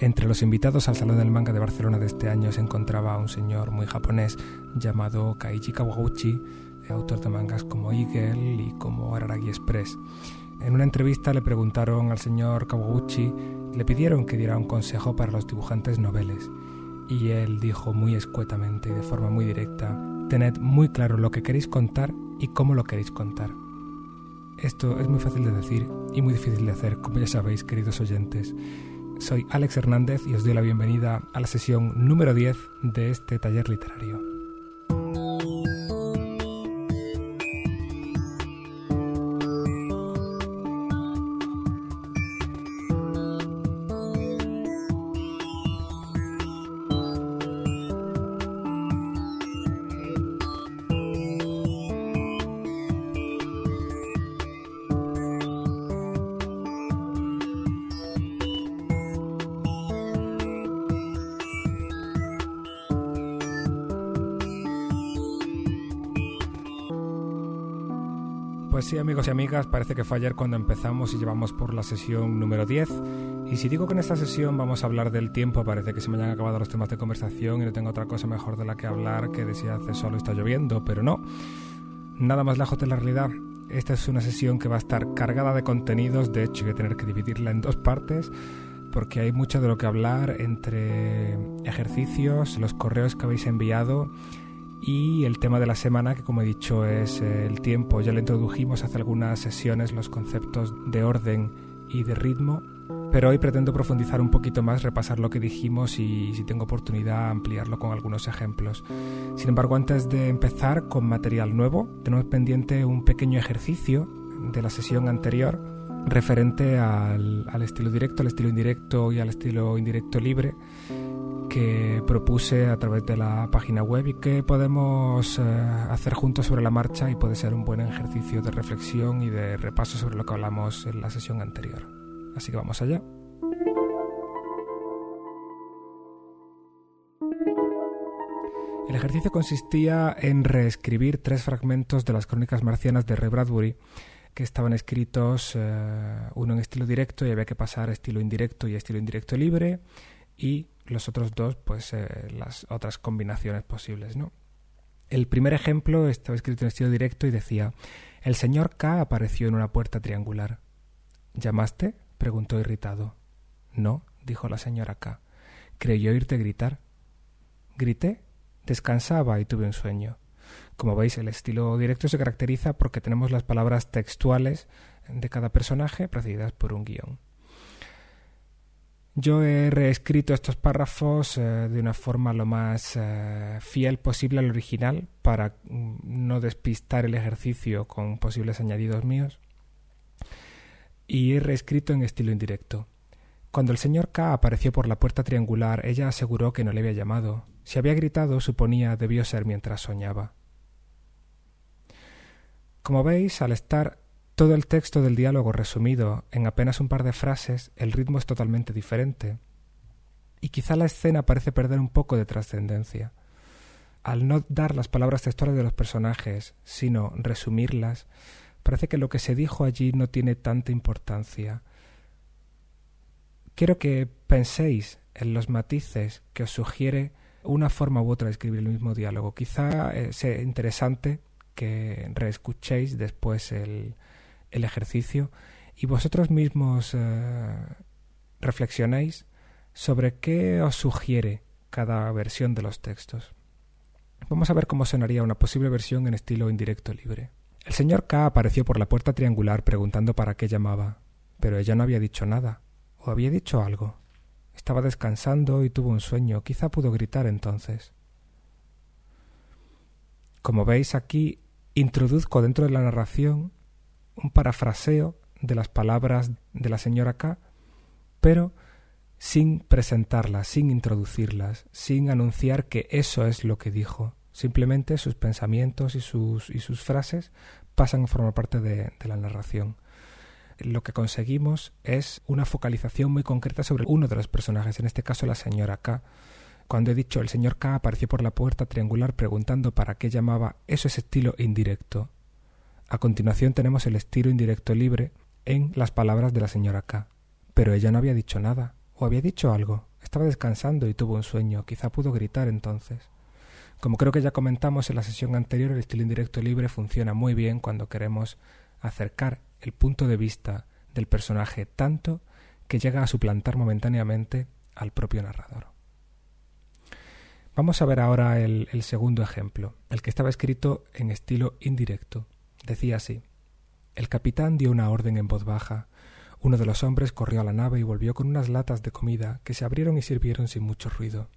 Entre los invitados al Salón del Manga de Barcelona de este año se encontraba un señor muy japonés llamado Kaiji Kawaguchi, autor de mangas como Eagle y como Araragi Express. En una entrevista le preguntaron al señor Kawaguchi, le pidieron que diera un consejo para los dibujantes noveles. Y él dijo muy escuetamente y de forma muy directa, tened muy claro lo que queréis contar y cómo lo queréis contar. Esto es muy fácil de decir y muy difícil de hacer, como ya sabéis, queridos oyentes. Soy Alex Hernández y os doy la bienvenida a la sesión número 10 de este taller literario. Y amigas, parece que fue ayer cuando empezamos y llevamos por la sesión número 10. Y si digo que en esta sesión vamos a hablar del tiempo, parece que se me hayan acabado los temas de conversación y no tengo otra cosa mejor de la que hablar que de si hace sol o está lloviendo, pero no. Nada más lejos de la realidad. Esta es una sesión que va a estar cargada de contenidos, de hecho voy a tener que dividirla en dos partes porque hay mucho de lo que hablar entre ejercicios, los correos que habéis enviado y el tema de la semana, que como he dicho es el tiempo. Ya lo introdujimos hace algunas sesiones los conceptos de orden y de ritmo, pero hoy pretendo profundizar un poquito más, repasar lo que dijimos y si tengo oportunidad ampliarlo con algunos ejemplos. Sin embargo, antes de empezar con material nuevo, tenemos pendiente un pequeño ejercicio de la sesión anterior referente al, al estilo directo, al estilo indirecto y al estilo indirecto libre que propuse a través de la página web y que podemos eh, hacer juntos sobre la marcha y puede ser un buen ejercicio de reflexión y de repaso sobre lo que hablamos en la sesión anterior. Así que vamos allá. El ejercicio consistía en reescribir tres fragmentos de las crónicas marcianas de Ray Bradbury que estaban escritos eh, uno en estilo directo y había que pasar a estilo indirecto y estilo indirecto libre y los otros dos, pues eh, las otras combinaciones posibles, ¿no? El primer ejemplo estaba escrito en estilo directo y decía El señor K apareció en una puerta triangular. ¿Llamaste? preguntó irritado. No, dijo la señora K. Creyó oírte gritar. Grité, descansaba y tuve un sueño. Como veis, el estilo directo se caracteriza porque tenemos las palabras textuales de cada personaje precedidas por un guion. Yo he reescrito estos párrafos eh, de una forma lo más eh, fiel posible al original para mm, no despistar el ejercicio con posibles añadidos míos. Y he reescrito en estilo indirecto. Cuando el señor K apareció por la puerta triangular, ella aseguró que no le había llamado. Si había gritado, suponía debió ser mientras soñaba. Como veis, al estar todo el texto del diálogo resumido en apenas un par de frases, el ritmo es totalmente diferente. Y quizá la escena parece perder un poco de trascendencia. Al no dar las palabras textuales de los personajes, sino resumirlas, parece que lo que se dijo allí no tiene tanta importancia. Quiero que penséis en los matices que os sugiere una forma u otra de escribir el mismo diálogo. Quizá eh, sea interesante que reescuchéis después el, el ejercicio y vosotros mismos eh, reflexionéis sobre qué os sugiere cada versión de los textos. Vamos a ver cómo sonaría una posible versión en estilo indirecto libre. El señor K apareció por la puerta triangular preguntando para qué llamaba, pero ella no había dicho nada, o había dicho algo. Estaba descansando y tuvo un sueño, quizá pudo gritar entonces. Como veis aquí, introduzco dentro de la narración un parafraseo de las palabras de la señora K, pero sin presentarlas, sin introducirlas, sin anunciar que eso es lo que dijo. Simplemente sus pensamientos y sus, y sus frases pasan a formar parte de, de la narración. Lo que conseguimos es una focalización muy concreta sobre uno de los personajes, en este caso la señora K. Cuando he dicho el señor K apareció por la puerta triangular preguntando para qué llamaba, eso es estilo indirecto. A continuación tenemos el estilo indirecto libre en las palabras de la señora K. Pero ella no había dicho nada, o había dicho algo. Estaba descansando y tuvo un sueño. Quizá pudo gritar entonces. Como creo que ya comentamos en la sesión anterior, el estilo indirecto libre funciona muy bien cuando queremos acercar el punto de vista del personaje tanto que llega a suplantar momentáneamente al propio narrador. Vamos a ver ahora el, el, segundo ejemplo, el que estaba escrito en estilo indirecto. Decía así El capitán dio una orden en voz baja. Uno de los hombres corrió a la nave y volvió con unas latas de comida que se abrieron y sirvieron sin mucho ruido.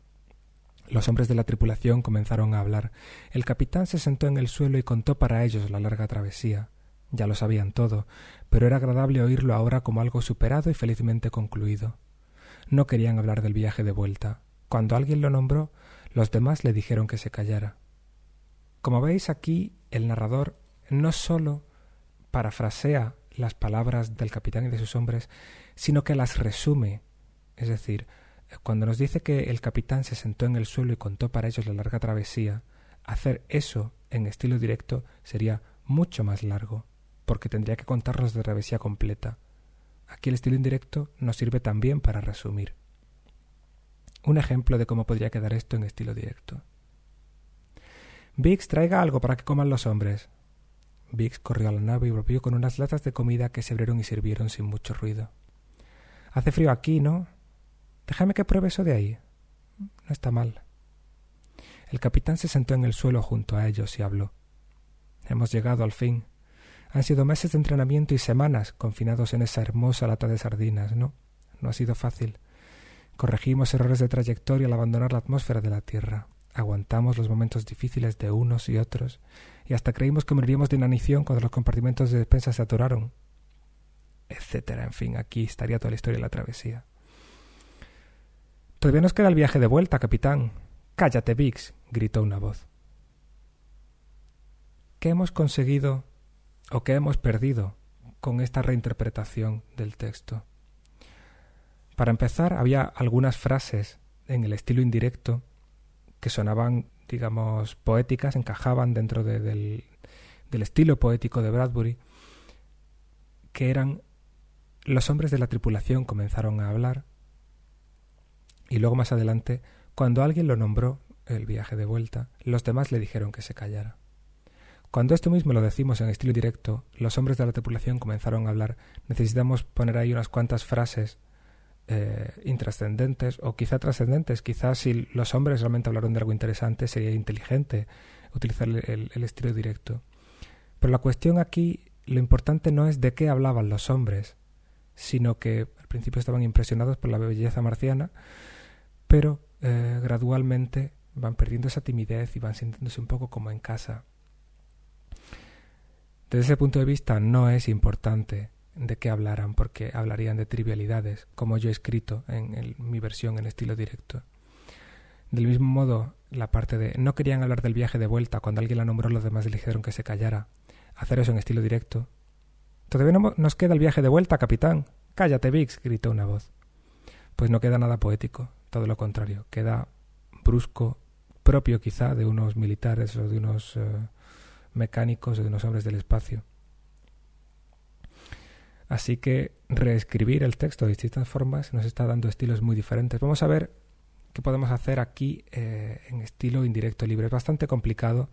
Los hombres de la tripulación comenzaron a hablar. El capitán se sentó en el suelo y contó para ellos la larga travesía. Ya lo sabían todo, pero era agradable oírlo ahora como algo superado y felizmente concluido. No querían hablar del viaje de vuelta. Cuando alguien lo nombró, los demás le dijeron que se callara. Como veis aquí, el narrador no sólo parafrasea las palabras del capitán y de sus hombres, sino que las resume. Es decir, cuando nos dice que el capitán se sentó en el suelo y contó para ellos la larga travesía, hacer eso en estilo directo sería mucho más largo porque tendría que contarnos de travesía completa. Aquí el estilo indirecto nos sirve también para resumir. Un ejemplo de cómo podría quedar esto en estilo directo. Biggs, traiga algo para que coman los hombres. Biggs corrió a la nave y volvió con unas latas de comida que se abrieron y sirvieron sin mucho ruido. Hace frío aquí, ¿no? Déjame que pruebe eso de ahí. No está mal. El capitán se sentó en el suelo junto a ellos y habló. Hemos llegado al fin. Han sido meses de entrenamiento y semanas confinados en esa hermosa lata de sardinas, ¿no? No ha sido fácil. Corregimos errores de trayectoria al abandonar la atmósfera de la Tierra. Aguantamos los momentos difíciles de unos y otros, y hasta creímos que moriríamos de inanición cuando los compartimentos de despensa se atoraron. Etcétera. En fin, aquí estaría toda la historia de la travesía. Todavía nos queda el viaje de vuelta, capitán. Cállate, Vix, gritó una voz. ¿Qué hemos conseguido o qué hemos perdido con esta reinterpretación del texto. Para empezar, había algunas frases en el estilo indirecto que sonaban, digamos, poéticas, encajaban dentro del, del estilo poético de Bradbury, que eran los hombres de la tripulación comenzaron a hablar y luego más adelante, cuando alguien lo nombró, el viaje de vuelta, los demás le dijeron que se callara. Cuando esto mismo lo decimos en estilo directo, los hombres de la tripulación comenzaron a hablar. Necesitamos poner ahí unas cuantas frases eh, intrascendentes o quizá trascendentes. Quizás si los hombres realmente hablaron de algo interesante sería inteligente utilizar el, el estilo directo. Pero la cuestión aquí, lo importante no es de qué hablaban los hombres, sino que al principio estaban impresionados por la belleza marciana, pero eh, gradualmente van perdiendo esa timidez y van sintiéndose un poco como en casa. Desde ese punto de vista no es importante de qué hablaran porque hablarían de trivialidades, como yo he escrito en, mi versión en estilo directo. Del mismo modo, la parte de no querían hablar del viaje de vuelta cuando alguien la nombró, los demás le dijeron que se callara. Hacer eso en estilo directo. Todavía no nos queda el viaje de vuelta, capitán. Cállate, Vix, gritó una voz. Pues no queda nada poético, todo lo contrario, queda brusco, propio quizá de unos militares o de unos eh, mecánicos de unos hombres del espacio. Así que reescribir el texto de distintas formas nos está dando estilos muy diferentes. Vamos a ver qué podemos hacer aquí eh, en estilo indirecto libre. Es bastante complicado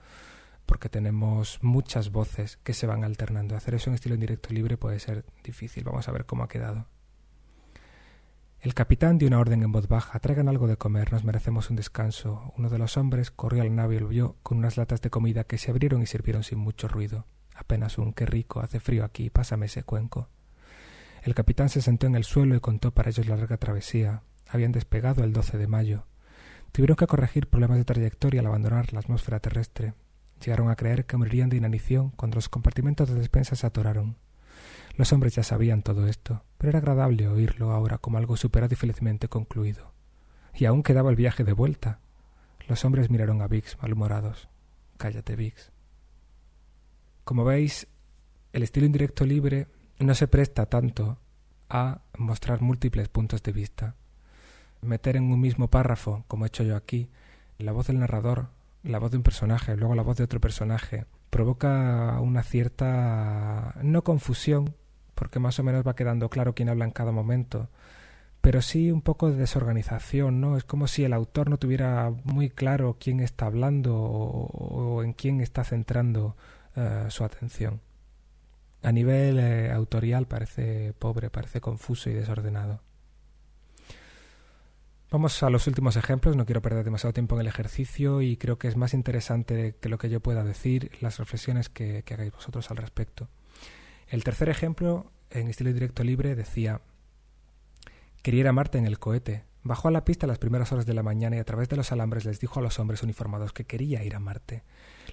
porque tenemos muchas voces que se van alternando. Hacer eso en estilo indirecto libre puede ser difícil. Vamos a ver cómo ha quedado. El capitán dio una orden en voz baja. Traigan algo de comer, nos merecemos un descanso. Uno de los hombres corrió al nave y lo vio con unas latas de comida que se abrieron y sirvieron sin mucho ruido. Apenas un qué rico, hace frío aquí, pásame ese cuenco. El capitán se sentó en el suelo y contó para ellos la larga travesía. Habían despegado el 12 de mayo. Tuvieron que corregir problemas de trayectoria al abandonar la atmósfera terrestre. Llegaron a creer que morirían de inanición cuando los compartimentos de despensa se atoraron. Los hombres ya sabían todo esto, pero era agradable oírlo ahora como algo superado y felizmente concluido. Y aún quedaba el viaje de vuelta. Los hombres miraron a Vix malhumorados. Cállate, Vix. Como veis, el estilo indirecto libre no se presta tanto a mostrar múltiples puntos de vista. Meter en un mismo párrafo, como he hecho yo aquí, la voz del narrador, la voz de un personaje, luego la voz de otro personaje, provoca una cierta no confusión, porque más o menos va quedando claro quién habla en cada momento, pero sí un poco de desorganización, ¿no? Es como si el autor no tuviera muy claro quién está hablando o, en quién está centrando eh, su atención. A nivel eh, autorial parece pobre, parece confuso y desordenado. Vamos a los últimos ejemplos, no quiero perder demasiado tiempo en el ejercicio y creo que es más interesante que lo que yo pueda decir las reflexiones que, que hagáis vosotros al respecto. El tercer ejemplo, en estilo directo libre, decía Quería ir a Marte en el cohete. Bajó a la pista a las primeras horas de la mañana y a través de los alambres les dijo a los hombres uniformados que quería ir a Marte.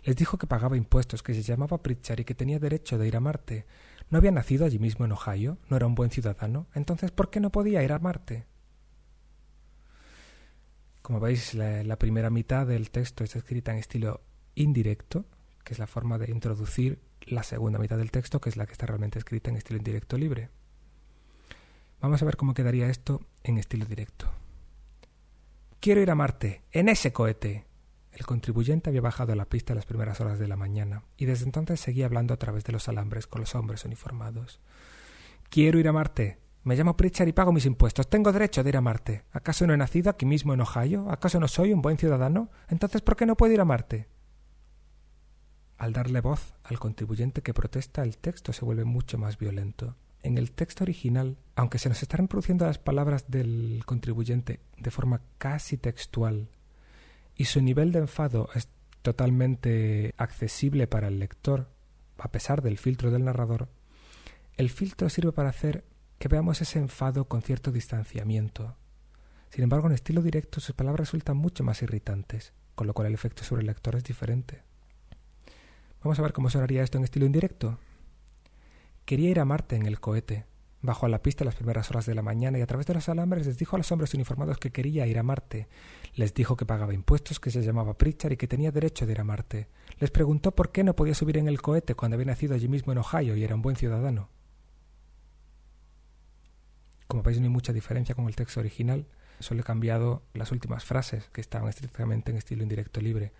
Les dijo que pagaba impuestos, que se llamaba Pritchard y que tenía derecho de ir a Marte. ¿No había nacido allí mismo en Ohio? ¿No era un buen ciudadano? Entonces, ¿por qué no podía ir a Marte? Como veis, la, primera mitad del texto está escrita en estilo indirecto, que es la forma de introducir la segunda mitad del texto, que es la que está realmente escrita en estilo indirecto libre. Vamos a ver cómo quedaría esto en estilo directo. Quiero ir a Marte, en ese cohete. El contribuyente había bajado a la pista a las primeras horas de la mañana y desde entonces seguía hablando a través de los alambres con los hombres uniformados. Quiero ir a Marte, me llamo Pritchard y pago mis impuestos. Tengo derecho de ir a Marte. ¿Acaso no he nacido aquí mismo en Ohio? ¿Acaso no soy un buen ciudadano? Entonces, ¿por qué no puedo ir a Marte? Al darle voz al contribuyente que protesta, el texto se vuelve mucho más violento. En el texto original, aunque se nos están reproduciendo las palabras del contribuyente de forma casi textual, y su nivel de enfado es totalmente accesible para el lector, a pesar del filtro del narrador, el filtro sirve para hacer que veamos ese enfado con cierto distanciamiento. Sin embargo, en estilo directo sus palabras resultan mucho más irritantes, con lo cual el efecto sobre el lector es diferente. Vamos a ver cómo sonaría esto en estilo indirecto. Quería ir a Marte en el cohete. Bajó a la pista a las primeras horas de la mañana y a través de los alambres les dijo a los hombres uniformados que quería ir a Marte. Les dijo que pagaba impuestos, que se llamaba Pritchard y que tenía derecho de ir a Marte. Les preguntó por qué no podía subir en el cohete cuando había nacido allí mismo en Ohio y era un buen ciudadano. Como veis no hay mucha diferencia con el texto original, solo he cambiado las últimas frases que estaban estrictamente en estilo indirecto libre.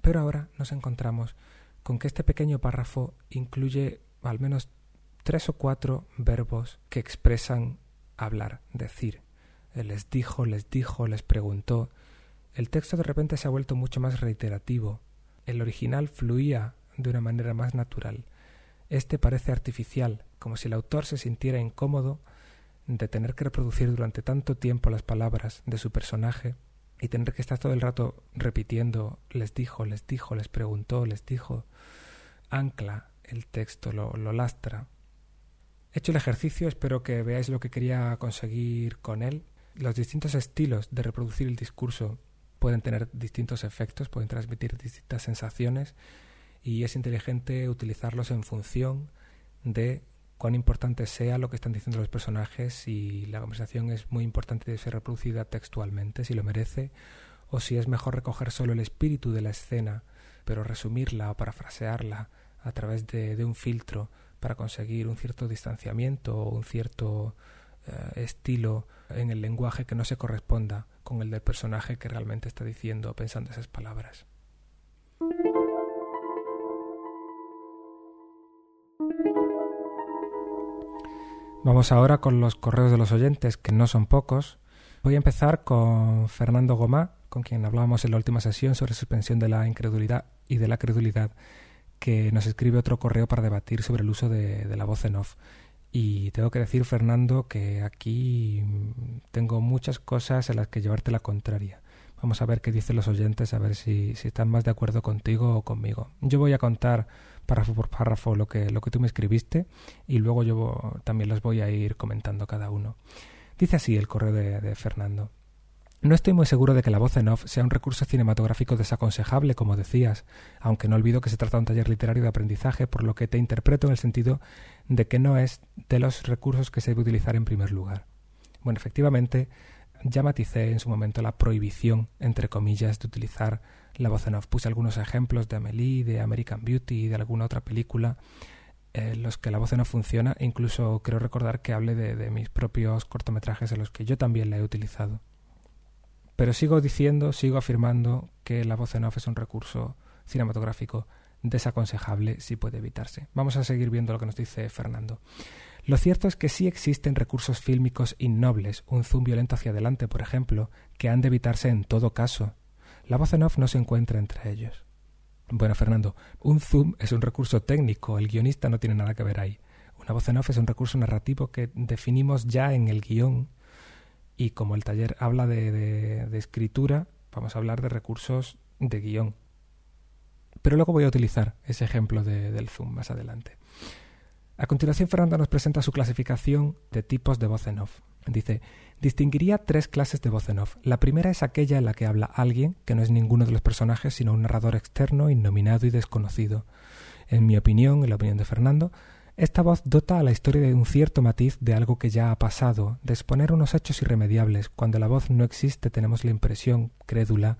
Pero ahora nos encontramos con que este pequeño párrafo incluye al menos tres o cuatro verbos que expresan hablar, decir. Les dijo, les dijo, les preguntó. El texto de repente se ha vuelto mucho más reiterativo. El original fluía de una manera más natural. Este parece artificial, como si el autor se sintiera incómodo de tener que reproducir durante tanto tiempo las palabras de su personaje y tener que estar todo el rato repitiendo les dijo, les dijo, les preguntó, les dijo, ancla el texto, lo, lo lastra. Hecho el ejercicio, espero que veáis lo que quería conseguir con él. Los distintos estilos de reproducir el discurso pueden tener distintos efectos, pueden transmitir distintas sensaciones y es inteligente utilizarlos en función de cuán importante sea lo que están diciendo los personajes, y la conversación es muy importante de ser reproducida textualmente, si lo merece, o si es mejor recoger solo el espíritu de la escena, pero resumirla o parafrasearla a través de, un filtro para conseguir un cierto distanciamiento o un cierto eh, estilo en el lenguaje que no se corresponda con el del personaje que realmente está diciendo o pensando esas palabras. Vamos ahora con los correos de los oyentes, que no son pocos. Voy a empezar con Fernando Gomá, con quien hablábamos en la última sesión sobre suspensión de la incredulidad y de la credulidad, que nos escribe otro correo para debatir sobre el uso de, la voz en off. Y tengo que decir, Fernando, que aquí tengo muchas cosas en las que llevarte la contraria. Vamos a ver qué dicen los oyentes, a ver si, si están más de acuerdo contigo o conmigo. Yo voy a contar párrafo por párrafo lo que, lo que tú me escribiste y luego yo también los voy a ir comentando cada uno. Dice así el correo de, de Fernando. No estoy muy seguro de que la voz en off sea un recurso cinematográfico desaconsejable, como decías, aunque no olvido que se trata de un taller literario de aprendizaje, por lo que te interpreto en el sentido de que no es de los recursos que se debe utilizar en primer lugar. Bueno, efectivamente, ya maticé en su momento la prohibición, entre comillas, de utilizar la voz en off. Puse algunos ejemplos de Amelie, de American Beauty de alguna otra película en los que la voz en off funciona. E incluso creo recordar que hable de, de mis propios cortometrajes en los que yo también la he utilizado. Pero sigo diciendo, sigo afirmando que la voz en off es un recurso cinematográfico desaconsejable si puede evitarse. Vamos a seguir viendo lo que nos dice Fernando. Lo cierto es que sí existen recursos fílmicos innobles, un zoom violento hacia adelante, por ejemplo, que han de evitarse en todo caso. La voz en off no se encuentra entre ellos. Bueno, Fernando, un zoom es un recurso técnico, el guionista no tiene nada que ver ahí. Una voz en off es un recurso narrativo que definimos ya en el guion y como el taller habla de, escritura, vamos a hablar de recursos de guion. Pero luego voy a utilizar ese ejemplo del zoom más adelante. A continuación, Fernando nos presenta su clasificación de tipos de voz en off. Dice, distinguiría tres clases de voz en off. La primera es aquella en la que habla alguien, que no es ninguno de los personajes, sino un narrador externo, innominado y desconocido. En mi opinión, en la opinión de Fernando, esta voz dota a la historia de un cierto matiz de algo que ya ha pasado, de exponer unos hechos irremediables. Cuando la voz no existe tenemos la impresión, crédula,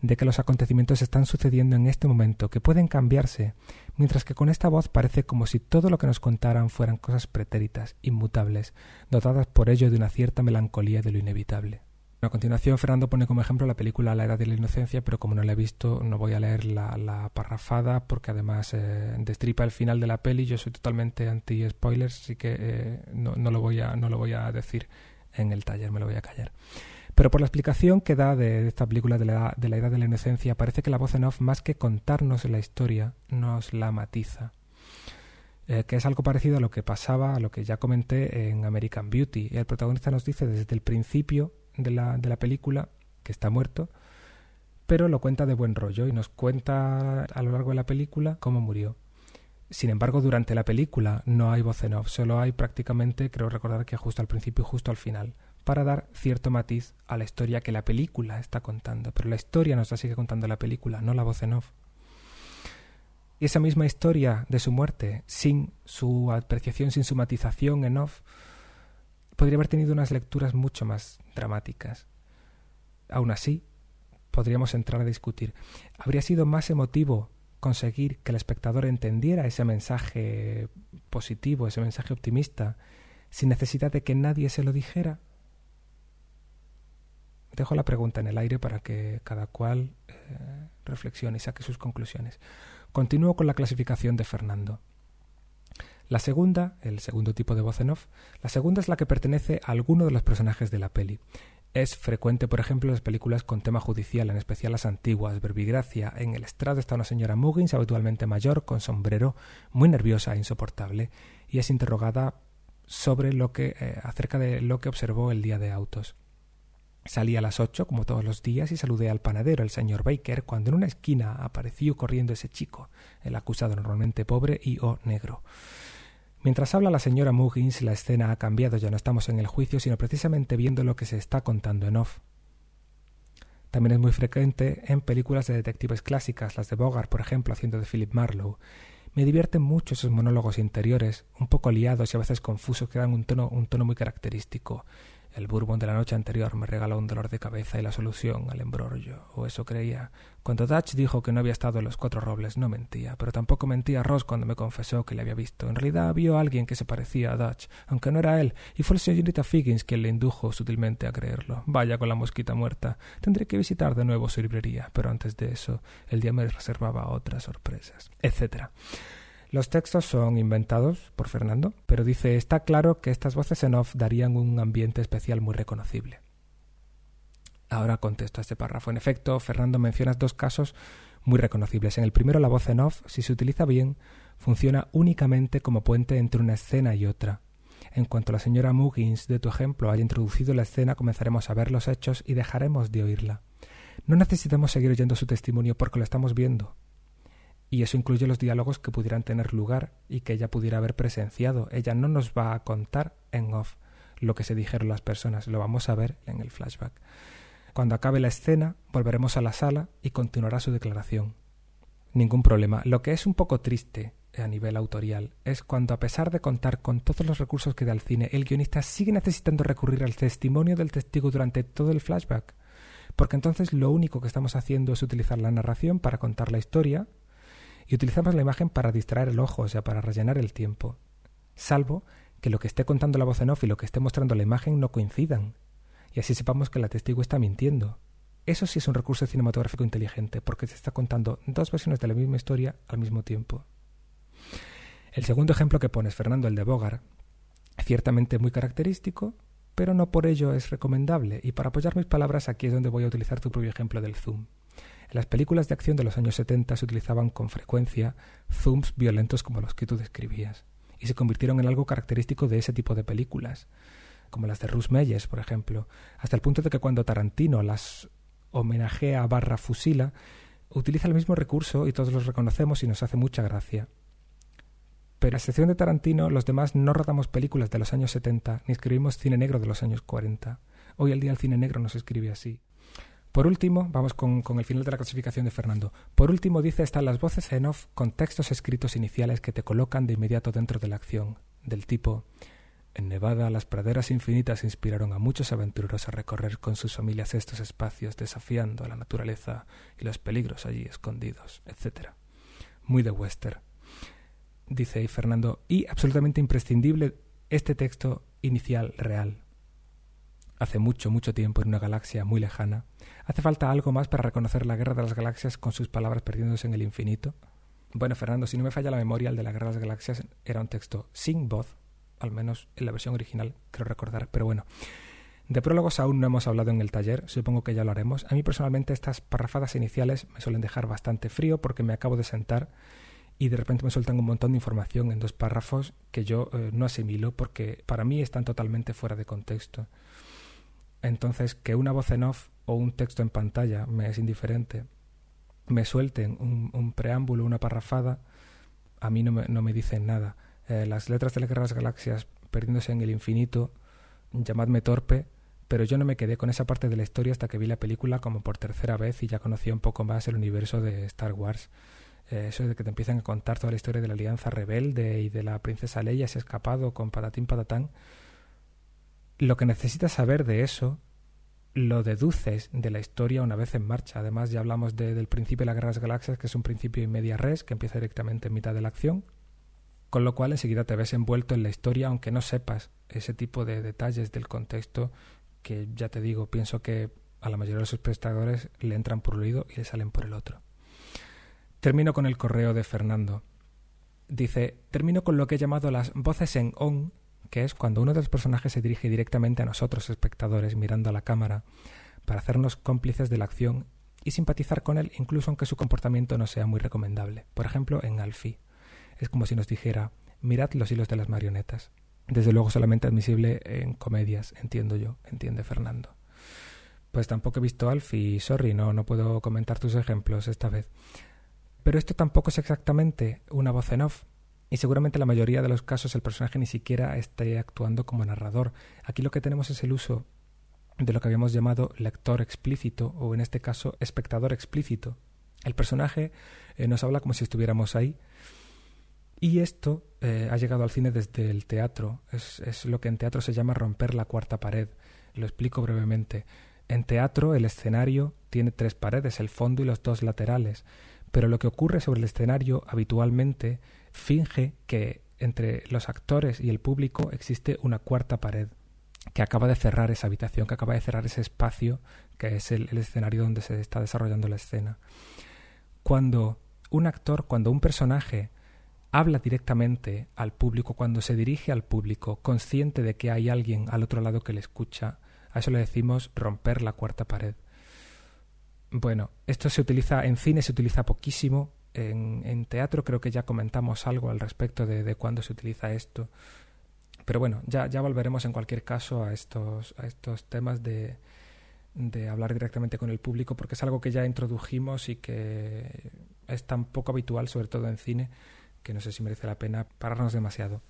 de que los acontecimientos están sucediendo en este momento, que pueden cambiarse, mientras que con esta voz parece como si todo lo que nos contaran fueran cosas pretéritas, inmutables, dotadas por ello de una cierta melancolía de lo inevitable. A continuación, Fernando pone como ejemplo la película La Edad de la Inocencia, pero como no la he visto, no voy a leer la, parrafada porque además eh, destripa el final de la peli. Yo soy totalmente anti-spoilers, así que eh, no, lo voy a, no lo voy a decir en el taller, me lo voy a callar. Pero por la explicación que da de esta película de la, edad de la inocencia, parece que la voz en off, más que contarnos la historia, nos la matiza. Eh, que es algo parecido a lo que pasaba, a lo que ya comenté en American Beauty. El protagonista nos dice desde el principio de la, de la película que está muerto, pero lo cuenta de buen rollo y nos cuenta a lo largo de la película cómo murió. Sin embargo, durante la película no hay voz en off, solo hay prácticamente, creo recordar que justo al principio y justo al final para dar cierto matiz a la historia que la película está contando. Pero la historia nos la sigue contando la película, no la voz en off. Y esa misma historia de su muerte, sin su apreciación, sin su matización en off, podría haber tenido unas lecturas mucho más dramáticas. Aún así, podríamos entrar a discutir. ¿Habría sido más emotivo conseguir que el espectador entendiera ese mensaje positivo, ese mensaje optimista, sin necesidad de que nadie se lo dijera? Dejo la pregunta en el aire para que cada cual eh, reflexione y saque sus conclusiones. Continúo con la clasificación de Fernando. La segunda, el segundo tipo de voz en off, la segunda es la que pertenece a alguno de los personajes de la peli. Es frecuente, por ejemplo, en las películas con tema judicial, en especial las antiguas. Verbigracia. En el estrado está una señora Muggins, habitualmente mayor, con sombrero, muy nerviosa e insoportable, y es interrogada sobre lo que eh, acerca de lo que observó el día de autos. Salí a las ocho, como todos los días, y saludé al panadero, el señor Baker, cuando en una esquina apareció corriendo ese chico, el acusado normalmente pobre y o negro. Mientras habla la señora Muggins, la escena ha cambiado, ya no estamos en el juicio, sino precisamente viendo lo que se está contando en off. También es muy frecuente en películas de detectives clásicas, las de Bogart, por ejemplo, haciendo de Philip Marlowe. Me divierten mucho esos monólogos interiores, un poco liados y a veces confusos, que dan un tono, un tono muy característico. El bourbon de la noche anterior me regaló un dolor de cabeza y la solución al embrollo, o eso creía. Cuando Dutch dijo que no había estado en los cuatro robles, no mentía, pero tampoco mentía Ross cuando me confesó que le había visto. En realidad vio a alguien que se parecía a Dutch, aunque no era él, y fue el señorita Figgins quien le indujo sutilmente a creerlo. Vaya con la mosquita muerta. Tendré que visitar de nuevo su librería, pero antes de eso, el día me reservaba otras sorpresas, etcétera. Los textos son inventados por Fernando, pero dice está claro que estas voces en off darían un ambiente especial muy reconocible. Ahora contesto a este párrafo. En efecto, Fernando menciona dos casos muy reconocibles. En el primero, la voz en off, si se utiliza bien, funciona únicamente como puente entre una escena y otra. En cuanto la señora Muggins de tu ejemplo haya introducido la escena, comenzaremos a ver los hechos y dejaremos de oírla. No necesitamos seguir oyendo su testimonio porque lo estamos viendo y eso incluye los diálogos que pudieran tener lugar y que ella pudiera haber presenciado. Ella no nos va a contar en off lo que se dijeron las personas, lo vamos a ver en el flashback. Cuando acabe la escena, volveremos a la sala y continuará su declaración. Ningún problema. Lo que es un poco triste a nivel autorial es cuando, a pesar de contar con todos los recursos que da el cine, el guionista sigue necesitando recurrir al testimonio del testigo durante todo el flashback. Porque entonces lo único que estamos haciendo es utilizar la narración para contar la historia, y utilizamos la imagen para distraer el ojo, o sea, para rellenar el tiempo. Salvo que lo que esté contando la voz en off y lo que esté mostrando la imagen no coincidan, y así sepamos que la testigo está mintiendo. Eso sí es un recurso cinematográfico inteligente, porque se está contando dos versiones de la misma historia al mismo tiempo. El segundo ejemplo que pones, Fernando, el de Bogart, Ciertamente muy característico, pero no por ello es recomendable, y para apoyar mis palabras aquí es donde voy a utilizar tu propio ejemplo del zoom. En las películas de acción de los años 70 se utilizaban con frecuencia zooms violentos como los que tú describías, y se convirtieron en algo característico de ese tipo de películas, como las de Russ Meyers, por ejemplo, hasta el punto de que cuando Tarantino las homenajea barra fusila, utiliza el mismo recurso y todos los reconocemos y nos hace mucha gracia. Pero a excepción de Tarantino, los demás no rodamos películas de los años 70 ni escribimos cine negro de los años 40. Hoy el día el cine negro no se escribe así. Por último, vamos con, el final de la clasificación de Fernando. Por último, dice, están las voces en off con textos escritos iniciales que te colocan de inmediato dentro de la acción, del tipo En Nevada, las praderas infinitas inspiraron a muchos aventureros a recorrer con sus familias estos espacios, desafiando a la naturaleza y los peligros allí escondidos, etc. Muy de western dice ahí Fernando, y absolutamente imprescindible este texto inicial real. Hace mucho, mucho tiempo, en una galaxia muy lejana, ¿hace falta algo más para reconocer la guerra de las galaxias con sus palabras perdiéndose en el infinito? Bueno, Fernando, si no me falla la memoria, el de la guerra de las galaxias era un texto sin voz, al menos en la versión original, creo recordar, pero bueno. De prólogos aún no hemos hablado en el taller, supongo que ya lo haremos. A mí personalmente estas parrafadas iniciales me suelen dejar bastante frío porque me acabo de sentar y de repente me sueltan un montón de información en dos párrafos que yo eh, no asimilo porque para mí están totalmente fuera de contexto. Entonces, que una voz en off o un texto en pantalla me es indiferente, me suelten un, preámbulo, una parrafada, a mí no me, no me dicen nada. Eh, las letras de las guerras galaxias perdiéndose en el infinito, llamadme torpe, pero yo no me quedé con esa parte de la historia hasta que vi la película como por tercera vez y ya conocía un poco más el universo de Star Wars. Eh, eso de que te empiezan a contar toda la historia de la alianza rebelde y de la princesa Leia se ha escapado con patatín patatán. Lo que necesitas saber de eso lo deduces de la historia una vez en marcha. Además, ya hablamos del principio de la Guerra de Galaxias, que es un principio en media res, que empieza directamente en mitad de la acción, con lo cual enseguida te ves envuelto en la historia, aunque no sepas ese tipo de detalles del contexto, que ya te digo, pienso que a la mayoría de los espectadores le entran por un oído y le salen por el otro. Termino con el correo de Fernando. Dice, termino con lo que he llamado las voces en on, que es cuando uno de los personajes se dirige directamente a nosotros, espectadores, mirando a la cámara, para hacernos cómplices de la acción y simpatizar con él incluso aunque su comportamiento no sea muy recomendable. Por ejemplo, en Alfie. Es como si nos dijera, mirad los hilos de las marionetas. Desde luego solamente admisible en comedias, entiendo yo, entiende Fernando. Pues tampoco he visto Alfie, sorry, no, no puedo comentar tus ejemplos esta vez. Pero esto tampoco es exactamente una voz en off. Y seguramente en la mayoría de los casos el personaje ni siquiera esté actuando como narrador. Aquí lo que tenemos es el uso de lo que habíamos llamado lector explícito o en este caso espectador explícito. El personaje eh, nos habla como si estuviéramos ahí. Y esto eh, ha llegado al cine desde el teatro. Es, es lo que en teatro se llama romper la cuarta pared. Lo explico brevemente. En teatro el escenario tiene tres paredes, el fondo y los dos laterales pero lo que ocurre sobre el escenario habitualmente finge que entre los actores y el público existe una cuarta pared que acaba de cerrar esa habitación, que acaba de cerrar ese espacio que es el, escenario donde se está desarrollando la escena. Cuando un actor, cuando un personaje habla directamente al público, cuando se dirige al público, consciente de que hay alguien al otro lado que le escucha, a eso le decimos romper la cuarta pared. Bueno, esto se utiliza en cine, se utiliza poquísimo. En, teatro creo que ya comentamos algo al respecto de, cuándo se utiliza esto. Pero bueno, ya, ya volveremos en cualquier caso a estos, a estos temas de, de hablar directamente con el público porque es algo que ya introdujimos y que es tan poco habitual, sobre todo en cine, que no sé si merece la pena pararnos demasiado.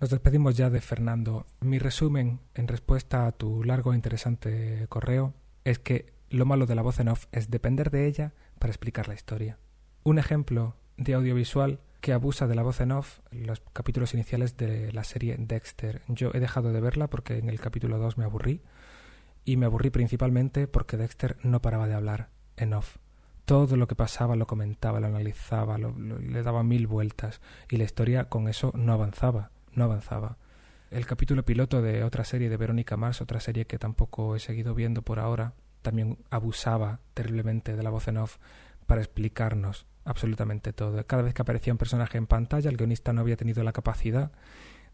Nos despedimos ya de Fernando. Mi resumen en respuesta a tu largo e interesante correo es que lo malo de la voz en off es depender de ella para explicar la historia. Un ejemplo de audiovisual que abusa de la voz en off, los capítulos iniciales de la serie Dexter. Yo he dejado de verla porque en el capítulo 2 me aburrí, y me aburrí principalmente porque Dexter no paraba de hablar en off. Todo lo que pasaba lo comentaba, lo analizaba, le daba mil vueltas, y la historia con eso no avanzaba, no avanzaba el capítulo piloto de otra serie de Verónica Mars, otra serie que tampoco he seguido viendo por ahora, también abusaba terriblemente de la voz en off para explicarnos absolutamente todo. Cada vez que aparecía un personaje en pantalla, el guionista no había tenido la capacidad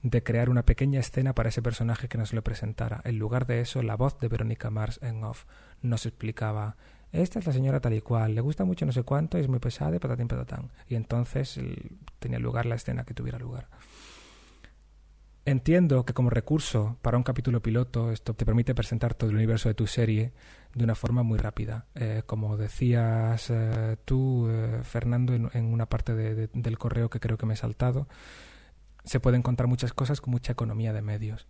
de crear una pequeña escena para ese personaje que nos lo presentara. En lugar de eso, la voz de Verónica Mars en off nos explicaba esta es la señora tal y cual, le gusta mucho no sé cuánto, es muy pesada y patatín patatán. Y entonces tenía lugar la escena que tuviera lugar. Entiendo que como recurso para un capítulo piloto esto te permite presentar todo el universo de tu serie de una forma muy rápida. Eh, como decías eh, tú, eh, Fernando, en, una parte del correo que creo que me he saltado, se pueden contar muchas cosas con mucha economía de medios.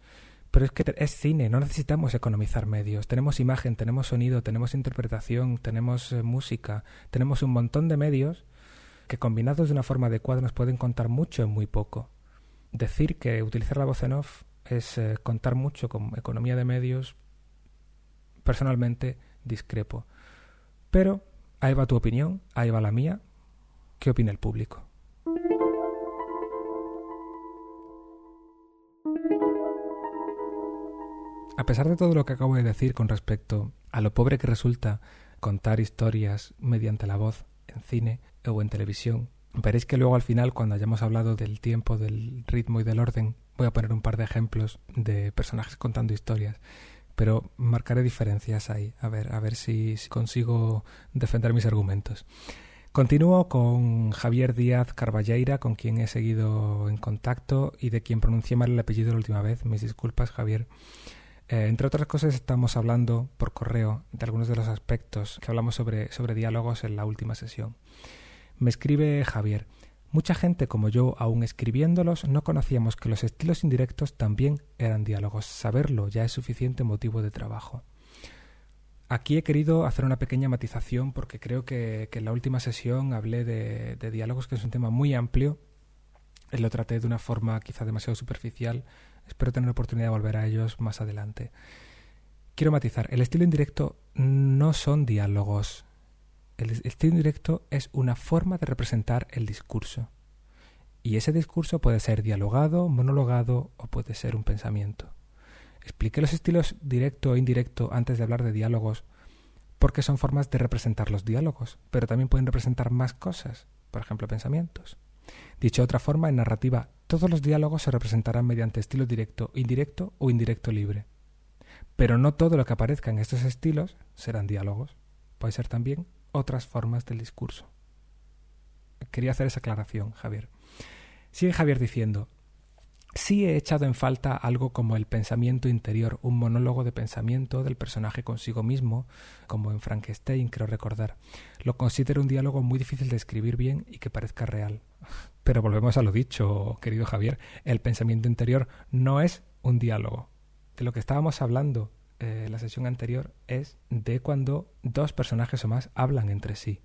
Pero es que es cine, no necesitamos economizar medios. Tenemos imagen, tenemos sonido, tenemos interpretación, tenemos eh, música, tenemos un montón de medios que combinados de una forma adecuada nos pueden contar mucho en muy poco. Decir que utilizar la voz en off es eh, contar mucho con economía de medios, personalmente discrepo. Pero ahí va tu opinión, ahí va la mía. ¿Qué opina el público? A pesar de todo lo que acabo de decir con respecto a lo pobre que resulta contar historias mediante la voz en cine o en televisión, veréis que luego al final, cuando hayamos hablado del tiempo, del ritmo y del orden, voy a poner un par de ejemplos de personajes contando historias. Pero marcaré diferencias ahí, a ver, a ver si, si consigo defender mis argumentos. Continúo con Javier Díaz Carballeira, con quien he seguido en contacto y de quien pronuncié mal el apellido la última vez. Mis disculpas, Javier. Eh, entre otras cosas, estamos hablando por correo de algunos de los aspectos que hablamos sobre, sobre diálogos en la última sesión. Me escribe Javier. Mucha gente como yo, aun escribiéndolos, no conocíamos que los estilos indirectos también eran diálogos. Saberlo ya es suficiente motivo de trabajo. Aquí he querido hacer una pequeña matización porque creo que, en la última sesión hablé de, diálogos, que es un tema muy amplio. Lo traté de una forma quizá demasiado superficial Espero tener oportunidad de volver a ellos más adelante. Quiero matizar, el estilo indirecto no son diálogos. El estilo indirecto es una forma de representar el discurso. Y ese discurso puede ser dialogado, monologado o puede ser un pensamiento. Expliqué los estilos directo e indirecto antes de hablar de diálogos porque son formas de representar los diálogos, pero también pueden representar más cosas, por ejemplo pensamientos. Dicho de otra forma, en narrativa todos los diálogos se representarán mediante estilo directo, indirecto o indirecto libre. Pero no todo lo que aparezca en estos estilos serán diálogos. Puede ser también otras formas del discurso. Quería hacer esa aclaración, Javier. Sigue Javier diciendo, sí he echado en falta algo como el pensamiento interior, un monólogo de pensamiento del personaje consigo mismo, como en Frankenstein, creo recordar. Lo considero un diálogo muy difícil de escribir bien y que parezca real. Pero volvemos a lo dicho, querido Javier, el pensamiento interior no es un diálogo. De lo que estábamos hablando eh, la sesión anterior es de cuando dos personajes o más hablan entre sí.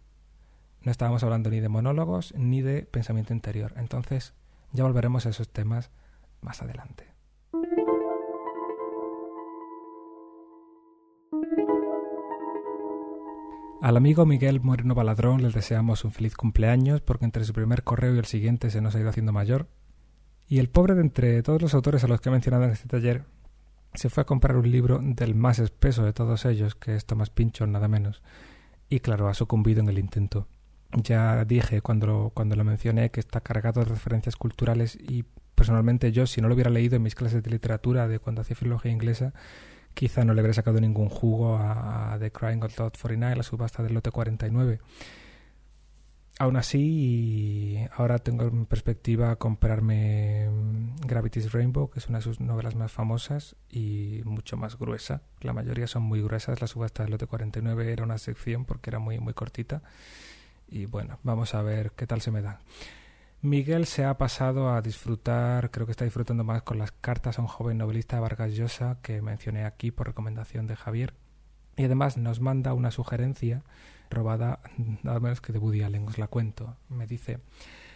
No estábamos hablando ni de monólogos ni de pensamiento interior. Entonces ya volveremos a esos temas más adelante. Al amigo Miguel Moreno Baladrón les deseamos un feliz cumpleaños porque entre su primer correo y el siguiente se nos ha ido haciendo mayor. Y el pobre de entre todos los autores a los que he mencionado en este taller se fue a comprar un libro del más espeso de todos ellos, que es Tomás Pincho, nada menos. Y claro, ha sucumbido en el intento. Ya dije cuando cuando lo mencioné que está cargado de referencias culturales y personalmente yo, si no lo hubiera leído en mis clases de literatura de cuando hacía filología inglesa, quizá no le habría sacado ningún jugo a, The Crying of Lot 49, la subasta del lote 49. Aún así, ahora tengo en perspectiva comprarme mm, Gravity's Rainbow, que es una de sus novelas más famosas y mucho más gruesa. La mayoría son muy gruesas. La subasta del lote 49 era una sección porque era muy, muy cortita. Y bueno, vamos a ver qué tal se me da. Miguel se ha pasado a disfrutar, creo que está disfrutando más con las cartas a un joven novelista Vargas Llosa que mencioné aquí por recomendación de Javier. Y además nos manda una sugerencia robada nada menos que de Woody Allen, os la cuento. Me dice,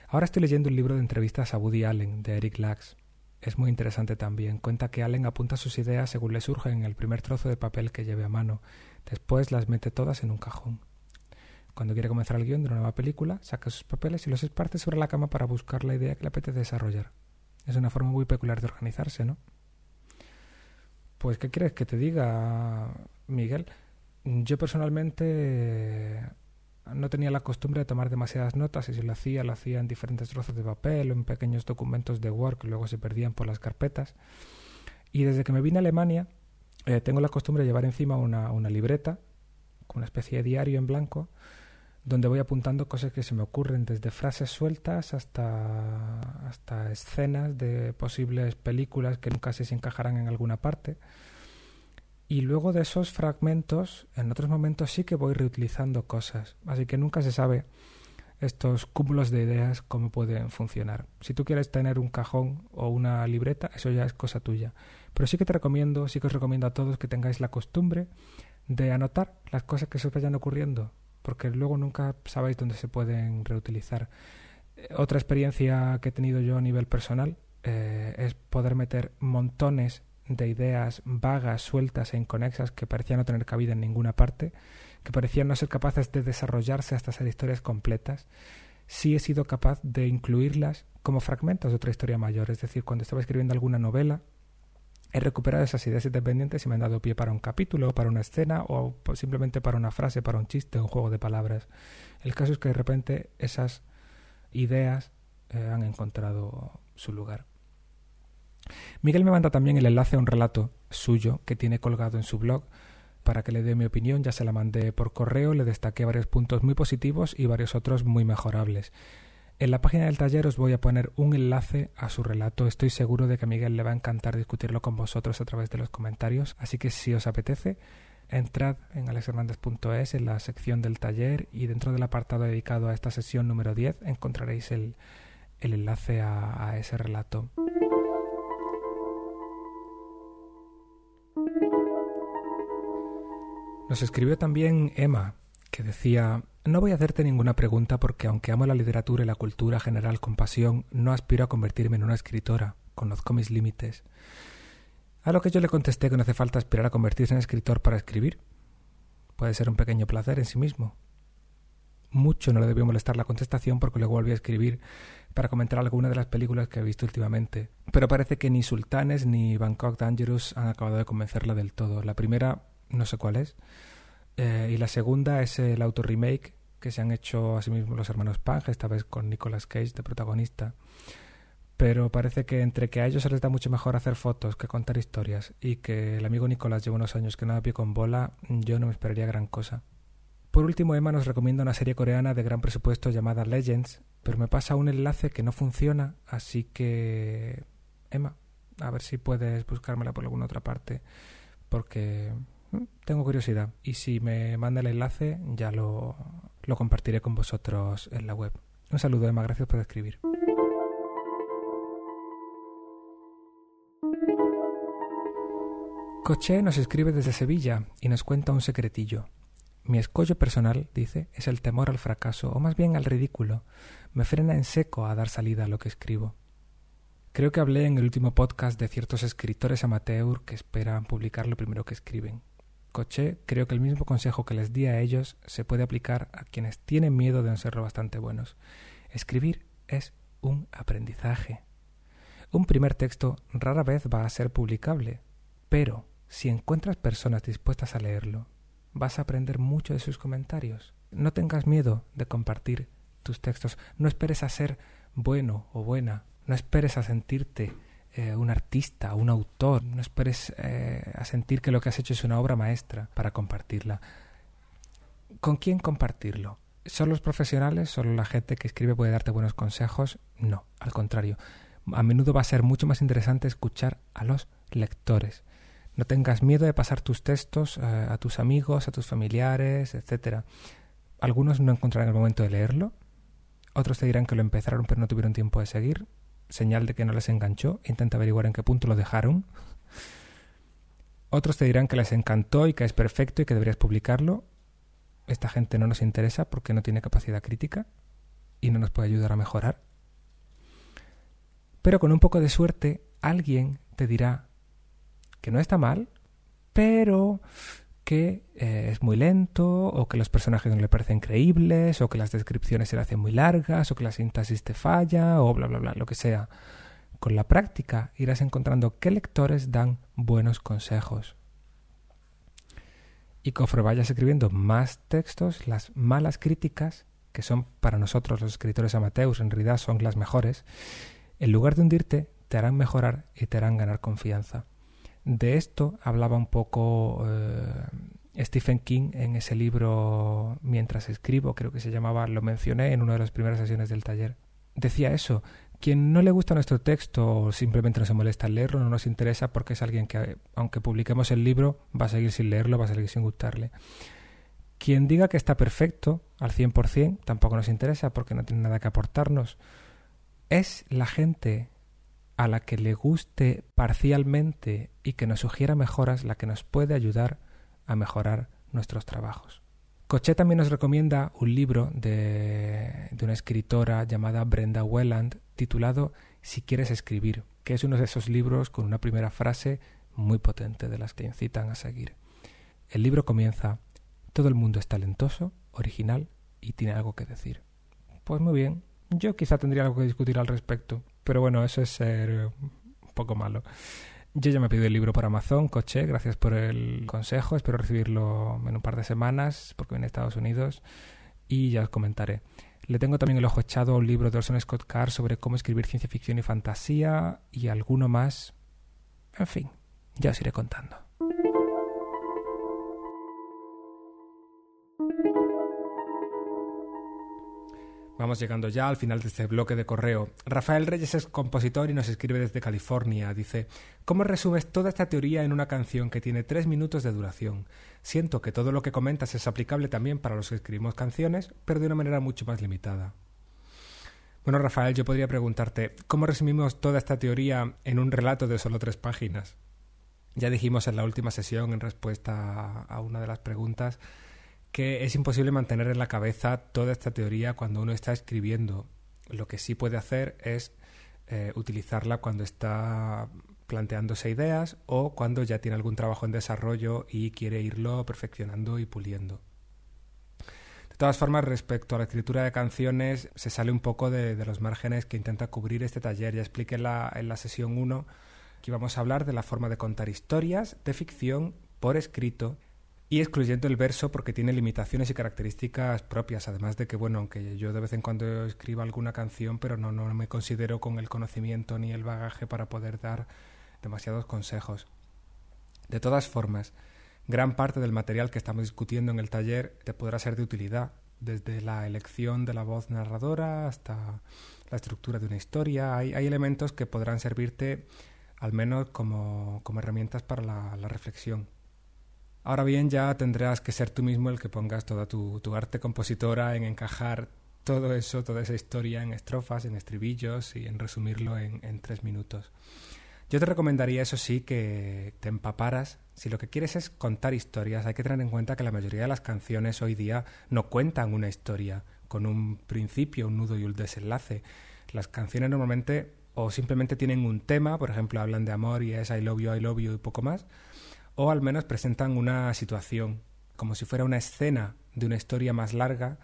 ahora estoy leyendo un libro de entrevistas a Woody Allen de Eric Lacks. Es muy interesante también. Cuenta que Allen apunta sus ideas según le surgen en el primer trozo de papel que lleve a mano. Después las mete todas en un cajón. Cuando quiere comenzar el guion de una nueva película, saca sus papeles y los esparce sobre la cama para buscar la idea que le apetece desarrollar. Es una forma muy peculiar de organizarse, ¿no? Pues, ¿qué quieres que te diga, Miguel? Yo personalmente no tenía la costumbre de tomar demasiadas notas y si lo hacía, lo hacía en diferentes trozos de papel o en pequeños documentos de Word que luego se perdían por las carpetas. Y desde que me vine a Alemania, eh, tengo la costumbre de llevar encima una, una libreta con una especie de diario en blanco donde voy apuntando cosas que se me ocurren, desde frases sueltas hasta, hasta escenas de posibles películas que nunca sé si encajarán en alguna parte. Y luego de esos fragmentos, en otros momentos sí que voy reutilizando cosas. Así que nunca se sabe estos cúmulos de ideas cómo pueden funcionar. Si tú quieres tener un cajón o una libreta, eso ya es cosa tuya. Pero sí que te recomiendo, sí que os recomiendo a todos que tengáis la costumbre de anotar las cosas que se os vayan ocurriendo, porque luego nunca sabéis dónde se pueden reutilizar. Otra experiencia que he tenido yo a nivel personal eh, es poder meter montones de ideas vagas, sueltas e inconexas que parecían no tener cabida en ninguna parte, que parecían no ser capaces de desarrollarse hasta ser historias completas, sí he sido capaz de incluirlas como fragmentos de otra historia mayor. Es decir, cuando estaba escribiendo alguna novela, he recuperado esas ideas independientes y me han dado pie para un capítulo, para una escena o simplemente para una frase, para un chiste un juego de palabras. El caso es que de repente esas ideas eh, han encontrado su lugar. Miguel me manda también el enlace a un relato suyo que tiene colgado en su blog para que le dé mi opinión. Ya se la mandé por correo, le destaqué varios puntos muy positivos y varios otros muy mejorables. En la página del taller os voy a poner un enlace a su relato. Estoy seguro de que a Miguel le va a encantar discutirlo con vosotros a través de los comentarios. Así que si os apetece, entrad en alexhernandez.es en la sección del taller y dentro del apartado dedicado a esta sesión número 10 encontraréis el, enlace a ese relato. Nos escribió también Emma, que decía No voy a hacerte ninguna pregunta porque aunque amo la literatura y la cultura general con pasión, no aspiro a convertirme en una escritora. Conozco mis límites. A lo que yo le contesté que no hace falta aspirar a convertirse en escritor para escribir. Puede ser un pequeño placer en sí mismo. Mucho no le debió molestar la contestación porque luego volví a escribir para comentar alguna de las películas que he visto últimamente. Pero parece que ni Sultanes ni Bangkok Dangerous han acabado de convencerla del todo. La primera no sé cuál es. Eh, y la segunda es el auto remake que se han hecho a sí los hermanos Pang, esta vez con Nicolas Cage de protagonista. Pero parece que entre que a ellos se les da mucho mejor hacer fotos que contar historias y que el amigo Nicolas lleva unos años que no da pie con bola, yo no me esperaría gran cosa. Por último, Emma nos recomienda una serie coreana de gran presupuesto llamada Legends, pero me pasa un enlace que no funciona, así que... Emma, a ver si puedes buscármela por alguna otra parte, porque tengo curiosidad y si me manda el enlace ya lo, compartiré con vosotros en la web. Un saludo, Emma, gracias por escribir. Coche nos escribe desde Sevilla y nos cuenta un secretillo. Mi escollo personal, dice, es el temor al fracaso, o más bien al ridículo. Me frena en seco a dar salida a lo que escribo. Creo que hablé en el último podcast de ciertos escritores amateur que esperan publicar lo primero que escriben. Coche, creo que el mismo consejo que les di a ellos se puede aplicar a quienes tienen miedo de no serlo bastante buenos. Escribir es un aprendizaje. Un primer texto rara vez va a ser publicable, pero si encuentras personas dispuestas a leerlo, vas a aprender mucho de sus comentarios. No tengas miedo de compartir tus textos. No esperes a ser bueno o buena. No esperes a sentirte eh, un artista, un autor. No esperes eh, a sentir que lo que has hecho es una obra maestra para compartirla. ¿Con quién compartirlo? ¿Son los profesionales? ¿Solo la gente que escribe puede darte buenos consejos? No, al contrario. A menudo va a ser mucho más interesante escuchar a los lectores. No tengas miedo de pasar tus textos eh, a tus amigos, a tus familiares, etc. Algunos no encontrarán el momento de leerlo, otros te dirán que lo empezaron pero no tuvieron tiempo de seguir, señal de que no les enganchó, intenta averiguar en qué punto lo dejaron. Otros te dirán que les encantó y que es perfecto y que deberías publicarlo. Esta gente no nos interesa porque no tiene capacidad crítica y no nos puede ayudar a mejorar. Pero con un poco de suerte, alguien te dirá que no está mal, pero que eh, es muy lento, o que los personajes no le parecen creíbles, o que las descripciones se le hacen muy largas, o que la sintaxis te falla, o bla, bla, bla, lo que sea. Con la práctica irás encontrando qué lectores dan buenos consejos. y conforme vayas escribiendo más textos, las malas críticas, que son para nosotros los escritores amateurs, en realidad son las mejores, en lugar de hundirte, te harán mejorar y te harán ganar confianza. De esto hablaba un poco eh, Stephen King en ese libro Mientras escribo, creo que se llamaba, lo mencioné en una de las primeras sesiones del taller. Decía eso, quien no le gusta nuestro texto o simplemente no se molesta en leerlo, no nos interesa porque es alguien que, aunque publiquemos el libro, va a seguir sin leerlo, va a seguir sin gustarle. Quien diga que está perfecto al 100% tampoco nos interesa porque no tiene nada que aportarnos. Es la gente a la que le guste parcialmente y que nos sugiera mejoras la que nos puede ayudar a mejorar nuestros trabajos. Cochet también nos recomienda un libro de, de, una escritora llamada Brenda Welland titulado Si quieres escribir, que es uno de esos libros con una primera frase muy potente de las que incitan a seguir. El libro comienza Todo el mundo es talentoso, original y tiene algo que decir. Pues muy bien, yo quizá tendría algo que discutir al respecto, pero bueno, eso es ser un poco malo. Yo ya me he pedido el libro por Amazon, Coche, gracias por el consejo. Espero recibirlo en un par de semanas porque viene a Estados Unidos y ya os comentaré. Le tengo también el ojo echado a un libro de Orson Scott Card sobre cómo escribir ciencia ficción y fantasía y alguno más. En fin, ya os iré contando. Vamos llegando ya al final de este bloque de correo. Rafael Reyes es compositor y nos escribe desde California. Dice, ¿cómo resumes toda esta teoría en una canción que tiene tres minutos de duración? Siento que todo lo que comentas es aplicable también para los que escribimos canciones, pero de una manera mucho más limitada. Bueno, Rafael, yo podría preguntarte, ¿cómo resumimos toda esta teoría en un relato de solo tres páginas? Ya dijimos en la última sesión, en respuesta a una de las preguntas, que es imposible mantener en la cabeza toda esta teoría cuando uno está escribiendo. Lo que sí puede hacer es eh, utilizarla cuando está planteándose ideas o cuando ya tiene algún trabajo en desarrollo y quiere irlo perfeccionando y puliendo. De todas formas, respecto a la escritura de canciones, se sale un poco de, los márgenes que intenta cubrir este taller. Ya expliqué en la, sesión 1 que íbamos a hablar de la forma de contar historias de ficción por escrito y excluyendo el verso porque tiene limitaciones y características propias, además de que, bueno, aunque yo de vez en cuando escriba alguna canción, pero no, no me considero con el conocimiento ni el bagaje para poder dar demasiados consejos. De todas formas, gran parte del material que estamos discutiendo en el taller te podrá ser de utilidad, desde la elección de la voz narradora hasta la estructura de una historia. Hay, hay elementos que podrán servirte al menos como, como herramientas para la, la reflexión. Ahora bien, ya tendrás que ser tú mismo el que pongas toda tu, arte compositora en encajar todo eso, toda esa historia en estrofas, en estribillos y en resumirlo en, en tres minutos. Yo te recomendaría, eso sí, que te empaparas. Si lo que quieres es contar historias, hay que tener en cuenta que la mayoría de las canciones hoy día no cuentan una historia con un principio, un nudo y un desenlace. Las canciones normalmente o simplemente tienen un tema, por ejemplo, hablan de amor y es I love you, I love you y poco más, o al menos presentan una situación, como si fuera una escena de una historia más larga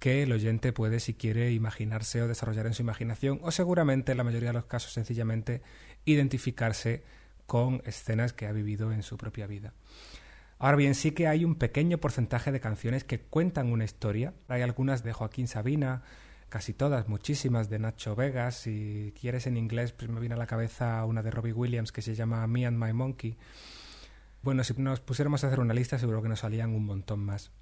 que el oyente puede, si quiere, imaginarse o desarrollar en su imaginación, o seguramente, en la mayoría de los casos, sencillamente identificarse con escenas que ha vivido en su propia vida. Ahora bien, sí que hay un pequeño porcentaje de canciones que cuentan una historia. Hay algunas de Joaquín Sabina, casi todas, muchísimas de Nacho Vegas. Si quieres en inglés, pues me viene a la cabeza una de Robbie Williams que se llama Me and My Monkey bueno, si nos pusiéramos a hacer una lista, seguro que nos salían un montón más.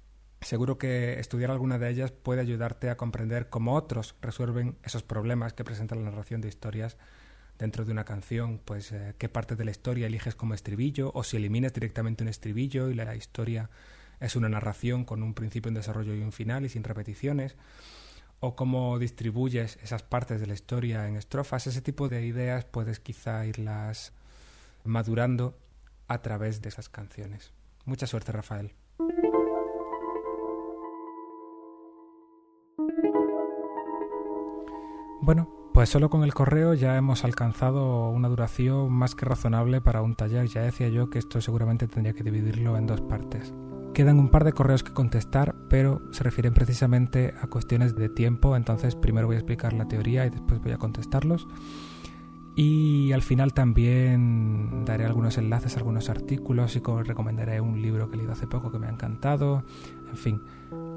Seguro que estudiar alguna de ellas puede ayudarte a comprender cómo otros resuelven esos problemas que presenta la narración de historias dentro de una canción, pues eh, qué parte de la historia eliges como estribillo o si eliminas directamente un estribillo y la historia es una narración con un principio, un desarrollo y un final y sin repeticiones, o cómo distribuyes esas partes de la historia en estrofas, ese tipo de ideas puedes quizá irlas madurando a través de esas canciones. Mucha suerte, Rafael. Bueno, pues solo con el correo ya hemos alcanzado una duración más que razonable para un taller. Ya decía yo que esto seguramente tendría que dividirlo en dos partes. Quedan un par de correos que contestar, pero se refieren precisamente a cuestiones de tiempo, entonces primero voy a explicar la teoría y después voy a contestarlos. Y al final también daré algunos enlaces, algunos artículos y recomendaré un libro que he leído hace poco que me ha encantado. En fin,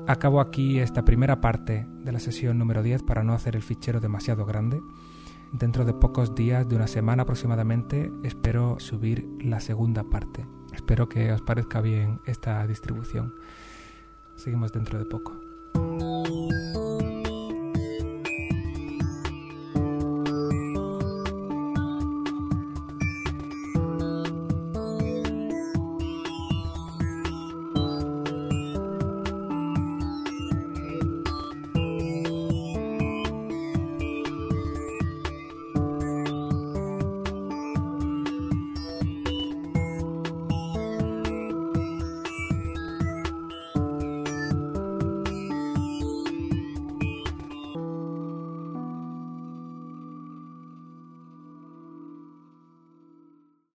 acabo aquí esta primera parte de la sesión número 10 para no hacer el fichero demasiado grande. Dentro de pocos días, de una semana aproximadamente, espero subir la segunda parte. Espero que os parezca bien esta distribución. Seguimos dentro de poco.